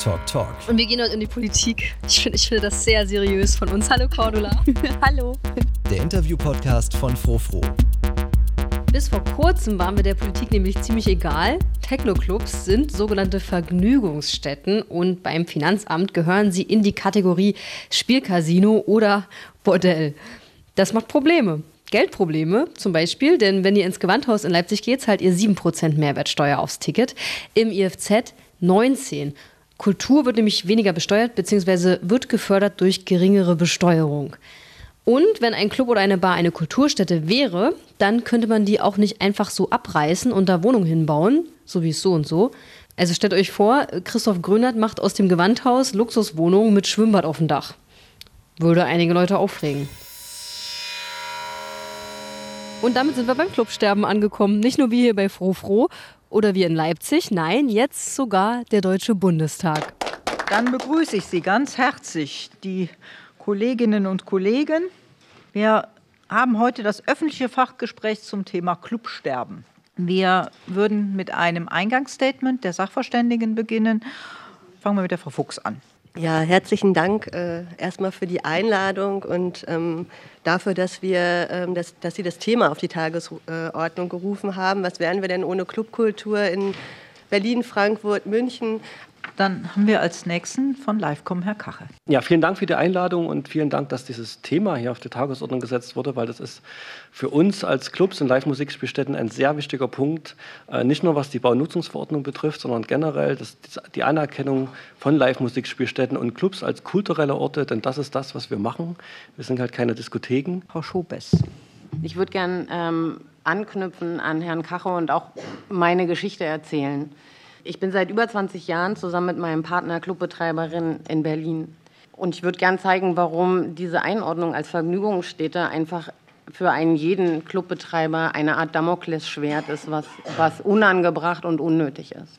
Talk Talk. Und wir gehen heute in die Politik. Ich finde ich find das sehr seriös von uns. Hallo Cordula. Hallo. Der Interview-Podcast von Frofro. Bis vor kurzem waren wir der Politik nämlich ziemlich egal. Techno-Clubs sind sogenannte Vergnügungsstätten und beim Finanzamt gehören sie in die Kategorie Spielcasino oder Bordell. Das macht Probleme. Geldprobleme zum Beispiel, denn wenn ihr ins Gewandhaus in Leipzig geht, zahlt ihr 7% Mehrwertsteuer aufs Ticket. Im IFZ 19. Kultur wird nämlich weniger besteuert bzw. wird gefördert durch geringere Besteuerung. Und wenn ein Club oder eine Bar eine Kulturstätte wäre, dann könnte man die auch nicht einfach so abreißen und da Wohnungen hinbauen, so wie es so und so. Also stellt euch vor, Christoph Grönert macht aus dem Gewandhaus Luxuswohnungen mit Schwimmbad auf dem Dach. Würde einige Leute aufregen. Und damit sind wir beim Clubsterben angekommen. Nicht nur wie hier bei Frofro oder wie in Leipzig, nein, jetzt sogar der Deutsche Bundestag. Dann begrüße ich Sie ganz herzlich, die Kolleginnen und Kollegen. Wir haben heute das öffentliche Fachgespräch zum Thema Clubsterben. Wir würden mit einem Eingangsstatement der Sachverständigen beginnen. Fangen wir mit der Frau Fuchs an. Ja, herzlichen Dank äh, erstmal für die Einladung und ähm, dafür, dass, wir, ähm, dass, dass Sie das Thema auf die Tagesordnung gerufen haben. Was wären wir denn ohne Clubkultur in Berlin, Frankfurt, München? Dann haben wir als nächsten von Livecom Herr Kache. Ja, vielen Dank für die Einladung und vielen Dank, dass dieses Thema hier auf die Tagesordnung gesetzt wurde, weil das ist für uns als Clubs und Live-Musikspielstätten ein sehr wichtiger Punkt. Äh, nicht nur was die Baunutzungsverordnung betrifft, sondern generell das, die Anerkennung von Live-Musikspielstätten und Clubs als kulturelle Orte, denn das ist das, was wir machen. Wir sind halt keine Diskotheken. Frau Schobes. Ich würde gern ähm, anknüpfen an Herrn Kache und auch meine Geschichte erzählen. Ich bin seit über 20 Jahren zusammen mit meinem Partner Clubbetreiberin in Berlin. Und ich würde gern zeigen, warum diese Einordnung als Vergnügungsstätte einfach für einen jeden Clubbetreiber eine Art Damoklesschwert ist, was, was unangebracht und unnötig ist.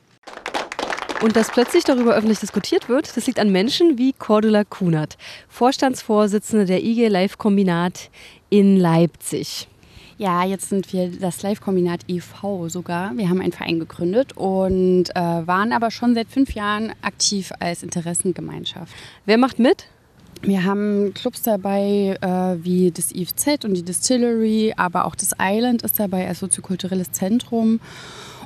Und dass plötzlich darüber öffentlich diskutiert wird, das liegt an Menschen wie Cordula Kunert, Vorstandsvorsitzende der IG Live Kombinat in Leipzig. Ja, jetzt sind wir das Live-Kombinat e.V. sogar. Wir haben einen Verein gegründet und äh, waren aber schon seit fünf Jahren aktiv als Interessengemeinschaft. Wer macht mit? Wir haben Clubs dabei äh, wie das IFZ und die Distillery, aber auch das Island ist dabei als soziokulturelles Zentrum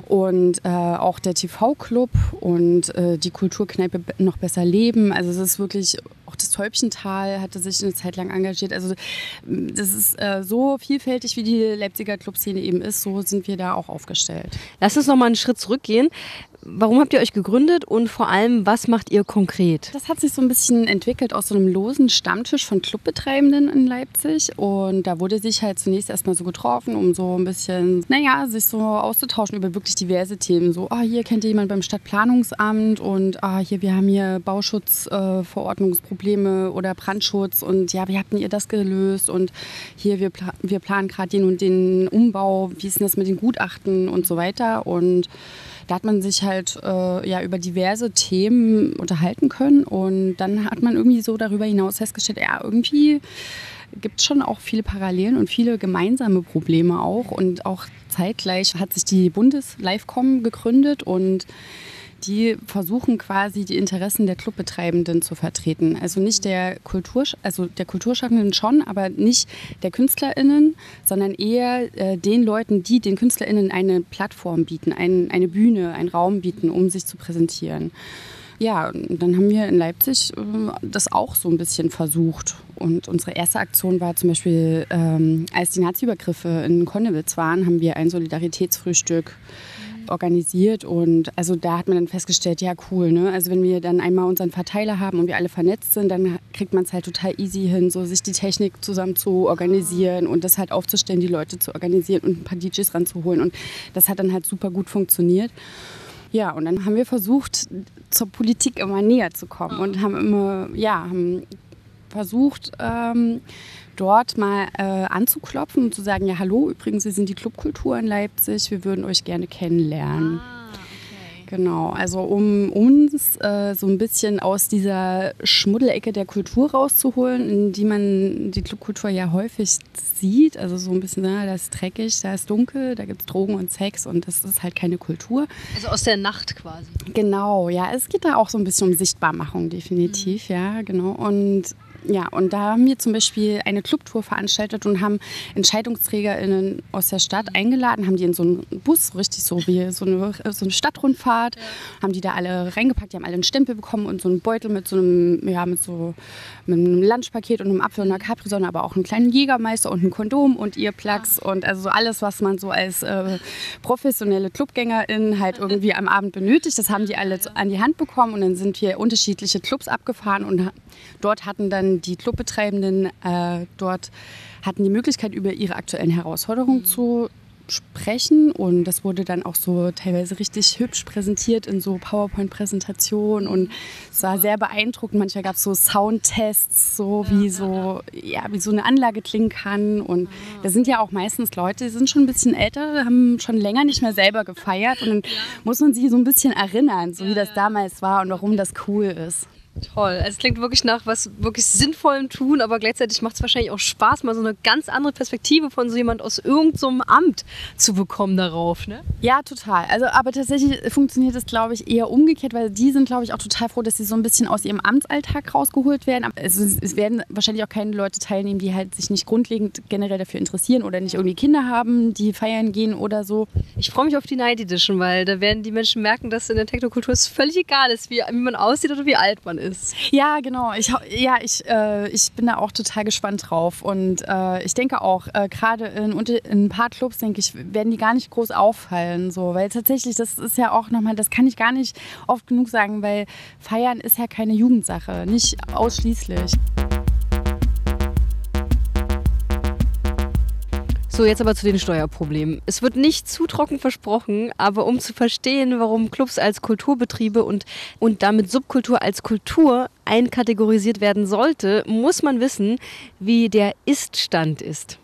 und äh, auch der TV-Club und äh, die Kulturkneipe noch besser leben. Also es ist wirklich, auch das Täubchental hatte sich eine Zeit lang engagiert. Also das ist äh, so vielfältig, wie die Leipziger Clubszene eben ist, so sind wir da auch aufgestellt. Lass uns noch mal einen Schritt zurückgehen. Warum habt ihr euch gegründet und vor allem, was macht ihr konkret? Das hat sich so ein bisschen entwickelt aus so einem losen Stammtisch von Clubbetreibenden in Leipzig. Und da wurde sich halt zunächst erstmal so getroffen, um so ein bisschen, naja, sich so auszutauschen über wirklich diverse Themen. So, ah, hier kennt ihr jemand beim Stadtplanungsamt und ah, hier, wir haben hier Bauschutzverordnungsprobleme äh, oder Brandschutz und ja, wie habt ihr das gelöst? Und hier, wir, pla wir planen gerade den und den Umbau, wie ist denn das mit den Gutachten und so weiter. Und da hat man sich halt äh, ja, über diverse Themen unterhalten können und dann hat man irgendwie so darüber hinaus festgestellt, ja, irgendwie gibt es schon auch viele Parallelen und viele gemeinsame Probleme auch. Und auch zeitgleich hat sich die Bundes-Livecom gegründet und die versuchen quasi die Interessen der Clubbetreibenden zu vertreten. Also nicht der Kultur, also der Kulturschaffenden schon, aber nicht der KünstlerInnen, sondern eher äh, den Leuten, die den KünstlerInnen eine Plattform bieten, ein, eine Bühne, einen Raum bieten, um sich zu präsentieren. Ja, dann haben wir in Leipzig äh, das auch so ein bisschen versucht. Und unsere erste Aktion war zum Beispiel, ähm, als die Nazi-Übergriffe in Konnewitz waren, haben wir ein Solidaritätsfrühstück organisiert und also da hat man dann festgestellt, ja cool, ne? Also wenn wir dann einmal unseren Verteiler haben und wir alle vernetzt sind, dann kriegt man es halt total easy hin, so sich die Technik zusammen zu organisieren und das halt aufzustellen, die Leute zu organisieren und ein paar DJs ranzuholen und das hat dann halt super gut funktioniert. Ja, und dann haben wir versucht, zur Politik immer näher zu kommen und haben immer, ja, haben versucht, ähm, dort mal äh, anzuklopfen und zu sagen, ja hallo, übrigens, wir sind die Clubkultur in Leipzig, wir würden euch gerne kennenlernen. Ah, okay. Genau, also um uns äh, so ein bisschen aus dieser Schmuddelecke der Kultur rauszuholen, in die man die Clubkultur ja häufig sieht. Also so ein bisschen, na, da ist dreckig, da ist dunkel, da gibt es Drogen und Sex und das ist halt keine Kultur. Also aus der Nacht quasi. Genau, ja, es geht da auch so ein bisschen um Sichtbarmachung, definitiv, mhm. ja, genau. Und ja, und da haben wir zum Beispiel eine Clubtour veranstaltet und haben EntscheidungsträgerInnen aus der Stadt eingeladen, haben die in so einen Bus, richtig so wie so eine, so eine Stadtrundfahrt, ja. haben die da alle reingepackt, die haben alle einen Stempel bekommen und so einen Beutel mit so einem, ja, mit so mit einem Lunchpaket und einem Apfel und einer Capri-Sonne, aber auch einen kleinen Jägermeister und ein Kondom und Earplugs und also so alles, was man so als äh, professionelle Clubgängerin halt irgendwie am Abend benötigt. Das haben die alle an die Hand bekommen und dann sind wir unterschiedliche Clubs abgefahren und dort hatten dann die Clubbetreibenden äh, dort hatten die Möglichkeit, über ihre aktuellen Herausforderungen zu sprechen. Und das wurde dann auch so teilweise richtig hübsch präsentiert in so PowerPoint-Präsentationen und es war sehr beeindruckend. Manchmal gab es so Soundtests, so wie so, ja, wie so eine Anlage klingen kann. Und da sind ja auch meistens Leute, die sind schon ein bisschen älter, haben schon länger nicht mehr selber gefeiert. Und dann muss man sich so ein bisschen erinnern, so wie das damals war und warum das cool ist. Toll. Also es klingt wirklich nach was wirklich Sinnvollem tun, aber gleichzeitig macht es wahrscheinlich auch Spaß, mal so eine ganz andere Perspektive von so jemand aus irgendeinem so Amt zu bekommen darauf. Ne? Ja, total. Also, aber tatsächlich funktioniert es, glaube ich, eher umgekehrt, weil die sind, glaube ich, auch total froh, dass sie so ein bisschen aus ihrem Amtsalltag rausgeholt werden. Also, es werden wahrscheinlich auch keine Leute teilnehmen, die halt sich nicht grundlegend generell dafür interessieren oder nicht irgendwie Kinder haben, die feiern gehen oder so. Ich freue mich auf die Night Edition, weil da werden die Menschen merken, dass in der Technokultur es völlig egal ist, wie, wie man aussieht oder wie alt man ist ist. Ja, genau. Ich, ja, ich, äh, ich bin da auch total gespannt drauf. Und äh, ich denke auch, äh, gerade in, in ein paar Clubs, denke ich, werden die gar nicht groß auffallen. So. Weil tatsächlich, das ist ja auch nochmal, das kann ich gar nicht oft genug sagen, weil Feiern ist ja keine Jugendsache, nicht ausschließlich. So, jetzt aber zu den Steuerproblemen. Es wird nicht zu trocken versprochen, aber um zu verstehen, warum Clubs als Kulturbetriebe und, und damit Subkultur als Kultur einkategorisiert werden sollte, muss man wissen, wie der Ist-Stand ist.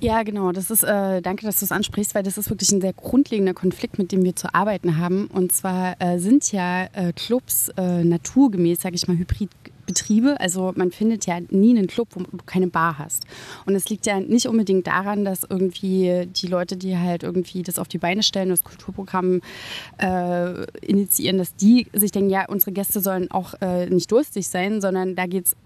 Ja, genau. Das ist, äh, danke, dass du es ansprichst, weil das ist wirklich ein sehr grundlegender Konflikt, mit dem wir zu arbeiten haben. Und zwar äh, sind ja äh, Clubs äh, naturgemäß, sage ich mal, hybrid Betriebe. Also man findet ja nie einen Club, wo du keine Bar hast. Und es liegt ja nicht unbedingt daran, dass irgendwie die Leute, die halt irgendwie das auf die Beine stellen, das Kulturprogramm äh, initiieren, dass die sich denken, ja, unsere Gäste sollen auch äh, nicht durstig sein, sondern da geht es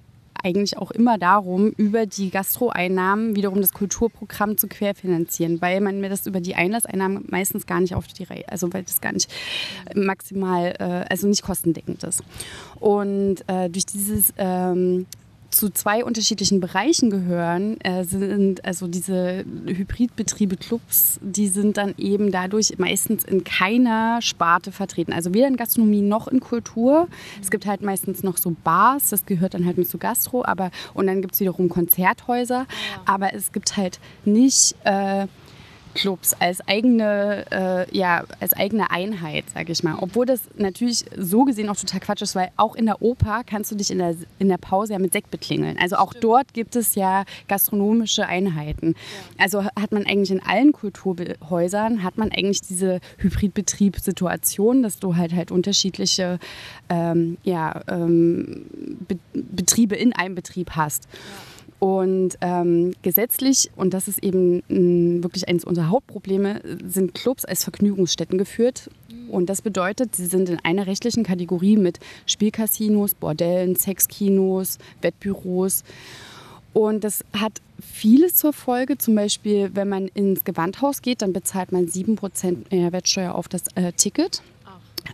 eigentlich auch immer darum, über die Gastroeinnahmen wiederum das Kulturprogramm zu querfinanzieren, weil man mir das über die Einlasseinnahmen meistens gar nicht auf die Reihe, also weil das gar nicht maximal, äh, also nicht kostendeckend ist. Und äh, durch dieses ähm, zu zwei unterschiedlichen Bereichen gehören, äh, sind also diese Hybridbetriebe, Clubs, die sind dann eben dadurch meistens in keiner Sparte vertreten. Also weder in Gastronomie noch in Kultur. Es gibt halt meistens noch so Bars, das gehört dann halt mit zu Gastro, aber und dann gibt es wiederum Konzerthäuser, aber es gibt halt nicht äh, Clubs als eigene, äh, ja, als eigene Einheit, sage ich mal. Obwohl das natürlich so gesehen auch total Quatsch ist, weil auch in der Oper kannst du dich in der, in der Pause ja mit Sekt beklingeln. Also auch dort gibt es ja gastronomische Einheiten. Also hat man eigentlich in allen Kulturhäusern, hat man eigentlich diese Hybridbetriebssituation, dass du halt halt unterschiedliche ähm, ja, ähm, Be Betriebe in einem Betrieb hast. Ja. Und ähm, gesetzlich, und das ist eben mh, wirklich eines unserer Hauptprobleme, sind Clubs als Vergnügungsstätten geführt. Und das bedeutet, sie sind in einer rechtlichen Kategorie mit Spielcasinos, Bordellen, Sexkinos, Wettbüros. Und das hat vieles zur Folge. Zum Beispiel, wenn man ins Gewandhaus geht, dann bezahlt man 7% Mehrwertsteuer auf das äh, Ticket.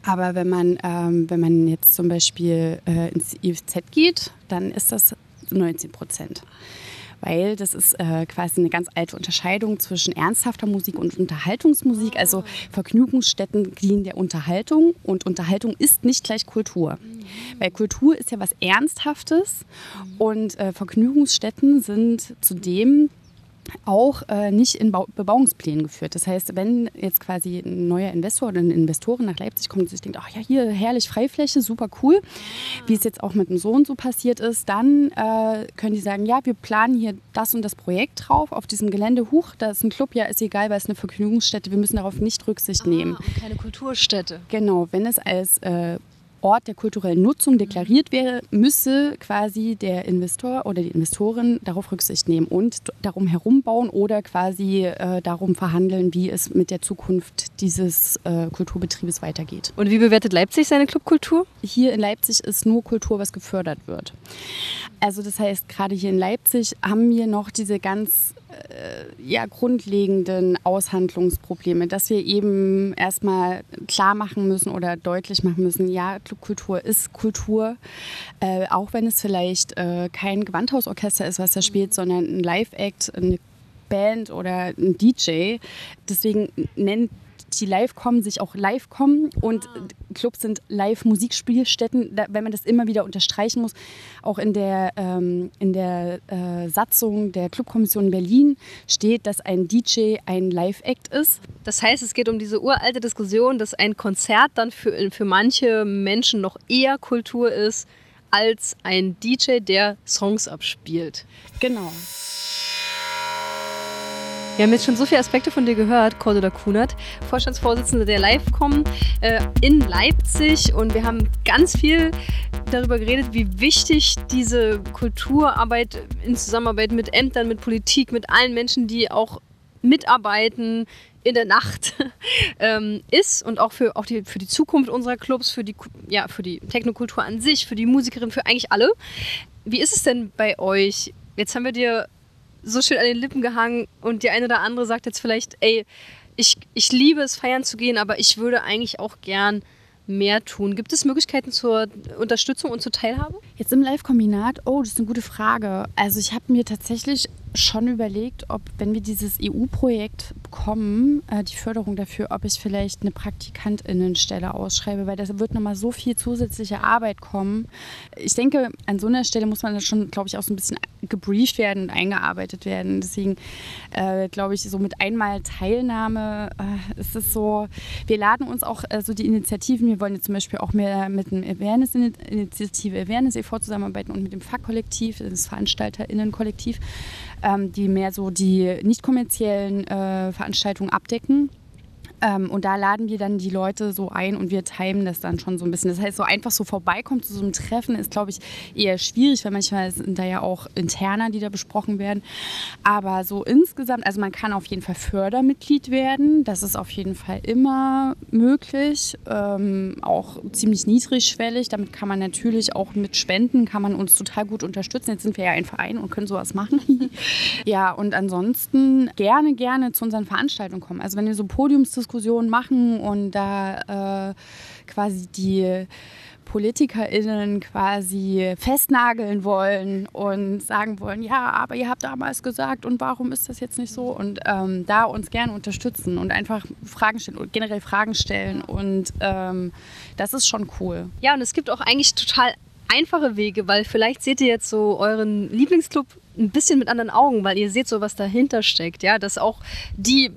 Aber wenn man, ähm, wenn man jetzt zum Beispiel äh, ins IFZ geht, dann ist das 19 Prozent. Weil das ist äh, quasi eine ganz alte Unterscheidung zwischen ernsthafter Musik und Unterhaltungsmusik. Also Vergnügungsstätten dienen der Unterhaltung und Unterhaltung ist nicht gleich Kultur. Weil Kultur ist ja was Ernsthaftes und äh, Vergnügungsstätten sind zudem auch äh, nicht in Bau Bebauungsplänen geführt. Das heißt, wenn jetzt quasi ein neuer Investor oder eine Investorin nach Leipzig kommt und sich denkt, ach ja, hier herrlich Freifläche, super cool, wie es jetzt auch mit dem Sohn so passiert ist, dann äh, können die sagen, ja, wir planen hier das und das Projekt drauf auf diesem Gelände. Huch, da ist ein Club, ja, ist egal, weil es eine Vergnügungsstätte, wir müssen darauf nicht Rücksicht ah, nehmen. Keine Kulturstätte. Genau, wenn es als äh, Ort der kulturellen Nutzung deklariert wäre, müsse quasi der Investor oder die Investorin darauf Rücksicht nehmen und darum herumbauen oder quasi äh, darum verhandeln, wie es mit der Zukunft dieses äh, Kulturbetriebes weitergeht. Und wie bewertet Leipzig seine Clubkultur? Hier in Leipzig ist nur Kultur, was gefördert wird. Also das heißt, gerade hier in Leipzig haben wir noch diese ganz ja, grundlegenden Aushandlungsprobleme, dass wir eben erstmal klar machen müssen oder deutlich machen müssen, ja, Clubkultur ist Kultur, äh, auch wenn es vielleicht äh, kein Gewandhausorchester ist, was da spielt, sondern ein Live-Act, eine Band oder ein DJ. Deswegen nennt die live kommen, sich auch live kommen. Und Clubs sind Live-Musikspielstätten, wenn man das immer wieder unterstreichen muss. Auch in der, ähm, in der äh, Satzung der Clubkommission Berlin steht, dass ein DJ ein Live-Act ist. Das heißt, es geht um diese uralte Diskussion, dass ein Konzert dann für, für manche Menschen noch eher Kultur ist als ein DJ, der Songs abspielt. Genau. Wir haben jetzt schon so viele Aspekte von dir gehört, Cordula Kunert, Vorstandsvorsitzende der Livecom äh, in Leipzig. Und wir haben ganz viel darüber geredet, wie wichtig diese Kulturarbeit in Zusammenarbeit mit Ämtern, mit Politik, mit allen Menschen, die auch mitarbeiten in der Nacht ähm, ist und auch für, auch die, für die Zukunft unserer Clubs, für die, ja, für die Technokultur an sich, für die Musikerin, für eigentlich alle. Wie ist es denn bei euch? Jetzt haben wir dir so schön an den Lippen gehangen und die eine oder andere sagt jetzt vielleicht, ey, ich, ich liebe es, feiern zu gehen, aber ich würde eigentlich auch gern mehr tun? Gibt es Möglichkeiten zur Unterstützung und zur Teilhabe? Jetzt im Live-Kombinat, oh, das ist eine gute Frage. Also ich habe mir tatsächlich schon überlegt, ob, wenn wir dieses EU-Projekt bekommen, äh, die Förderung dafür, ob ich vielleicht eine Praktikantinnenstelle ausschreibe, weil da wird nochmal so viel zusätzliche Arbeit kommen. Ich denke, an so einer Stelle muss man da schon, glaube ich, auch so ein bisschen gebrieft werden und eingearbeitet werden. Deswegen äh, glaube ich, so mit einmal Teilnahme äh, ist es so, wir laden uns auch äh, so die Initiativen, wir wollen jetzt zum Beispiel auch mehr mit dem Awareness-Initiative Awareness e.V. zusammenarbeiten und mit dem Fachkollektiv, das VeranstalterInnen-Kollektiv ähm, die mehr so die nicht kommerziellen äh, Veranstaltungen abdecken. Ähm, und da laden wir dann die Leute so ein und wir timen das dann schon so ein bisschen. Das heißt, so einfach so vorbeikommen zu so einem Treffen ist, glaube ich, eher schwierig, weil manchmal sind da ja auch Interner, die da besprochen werden. Aber so insgesamt, also man kann auf jeden Fall Fördermitglied werden. Das ist auf jeden Fall immer möglich. Ähm, auch ziemlich niedrigschwellig. Damit kann man natürlich auch mit Spenden, kann man uns total gut unterstützen. Jetzt sind wir ja ein Verein und können sowas machen. ja, und ansonsten gerne, gerne zu unseren Veranstaltungen kommen. Also wenn wir so Podiumsdiskussionen Diskussion machen und da äh, quasi die PolitikerInnen quasi festnageln wollen und sagen wollen, ja, aber ihr habt damals gesagt und warum ist das jetzt nicht so? Und ähm, da uns gerne unterstützen und einfach Fragen stellen und generell Fragen stellen und ähm, das ist schon cool. Ja, und es gibt auch eigentlich total einfache Wege, weil vielleicht seht ihr jetzt so euren Lieblingsclub ein bisschen mit anderen Augen, weil ihr seht so, was dahinter steckt, ja, dass auch die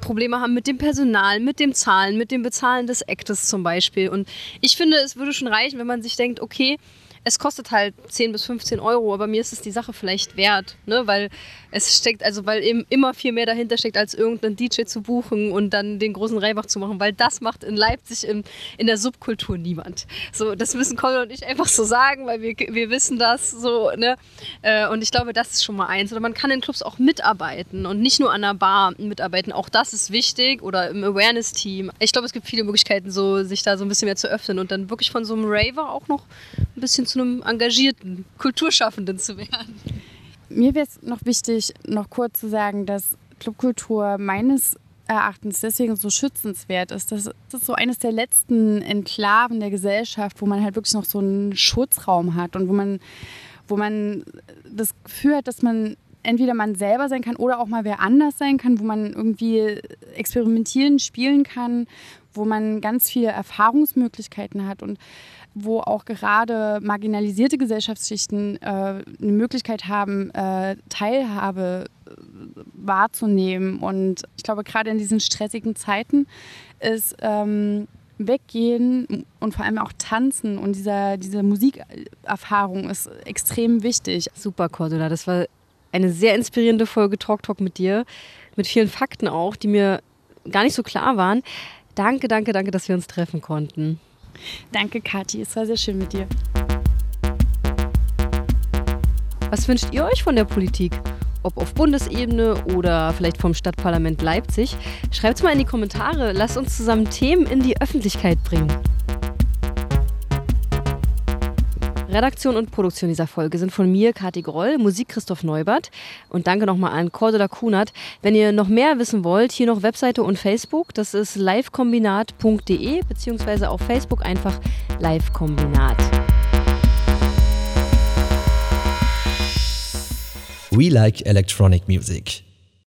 Probleme haben mit dem Personal, mit dem Zahlen, mit dem Bezahlen des Actes zum Beispiel. Und ich finde, es würde schon reichen, wenn man sich denkt, okay, es kostet halt 10 bis 15 Euro, aber mir ist es die Sache vielleicht wert, ne? weil es steckt, also weil eben immer viel mehr dahinter steckt, als irgendeinen DJ zu buchen und dann den großen Reibach zu machen, weil das macht in Leipzig in, in der Subkultur niemand. So, das müssen Colin und ich einfach so sagen, weil wir, wir wissen das so, ne? Äh, und ich glaube, das ist schon mal eins. Oder man kann in Clubs auch mitarbeiten und nicht nur an der Bar mitarbeiten. Auch das ist wichtig oder im Awareness-Team. Ich glaube, es gibt viele Möglichkeiten, so, sich da so ein bisschen mehr zu öffnen und dann wirklich von so einem Raver auch noch ein bisschen zu einem engagierten Kulturschaffenden zu werden. Mir wäre es noch wichtig, noch kurz zu sagen, dass Clubkultur meines Erachtens deswegen so schützenswert ist. Das ist so eines der letzten Enklaven der Gesellschaft, wo man halt wirklich noch so einen Schutzraum hat und wo man, wo man das Gefühl hat, dass man entweder man selber sein kann oder auch mal wer anders sein kann, wo man irgendwie experimentieren, spielen kann, wo man ganz viele Erfahrungsmöglichkeiten hat und wo auch gerade marginalisierte Gesellschaftsschichten äh, eine Möglichkeit haben, äh, Teilhabe wahrzunehmen. Und ich glaube, gerade in diesen stressigen Zeiten ist ähm, Weggehen und vor allem auch Tanzen und dieser, diese Musikerfahrung ist extrem wichtig. Super, Cordula. Das war eine sehr inspirierende Folge Talk Talk mit dir. Mit vielen Fakten auch, die mir gar nicht so klar waren. Danke, danke, danke, dass wir uns treffen konnten. Danke, Kathi. Es war sehr schön mit dir. Was wünscht ihr euch von der Politik? Ob auf Bundesebene oder vielleicht vom Stadtparlament Leipzig? Schreibt es mal in die Kommentare. Lasst uns zusammen Themen in die Öffentlichkeit bringen. Redaktion und Produktion dieser Folge sind von mir, Kathi Groll, Musik Christoph Neubert und danke nochmal an Cordula Kunert. Wenn ihr noch mehr wissen wollt, hier noch Webseite und Facebook, das ist livekombinat.de beziehungsweise auf Facebook einfach livekombinat. We like electronic music.